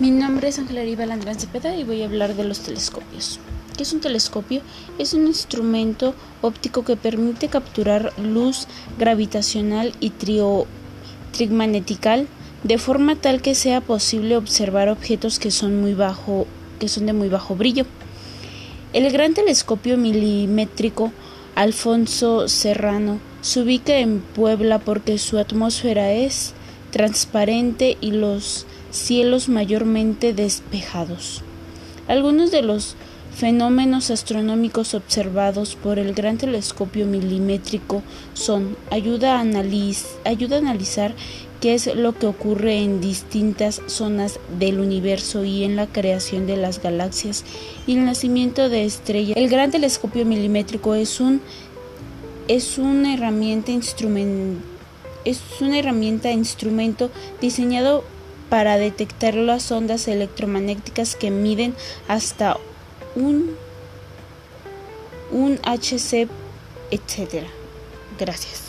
Mi nombre es Ángela Landrán Cepeda y voy a hablar de los telescopios. ¿Qué es un telescopio? Es un instrumento óptico que permite capturar luz gravitacional y trigmanetical de forma tal que sea posible observar objetos que son, muy bajo, que son de muy bajo brillo. El gran telescopio milimétrico Alfonso Serrano se ubica en Puebla porque su atmósfera es transparente y los cielos mayormente despejados. Algunos de los fenómenos astronómicos observados por el gran telescopio milimétrico son ayuda a, ayuda a analizar qué es lo que ocurre en distintas zonas del universo y en la creación de las galaxias y el nacimiento de estrellas. El gran telescopio milimétrico es un es una herramienta instrumento es una herramienta instrumento diseñado para detectar las ondas electromagnéticas que miden hasta un, un HC, etc. Gracias.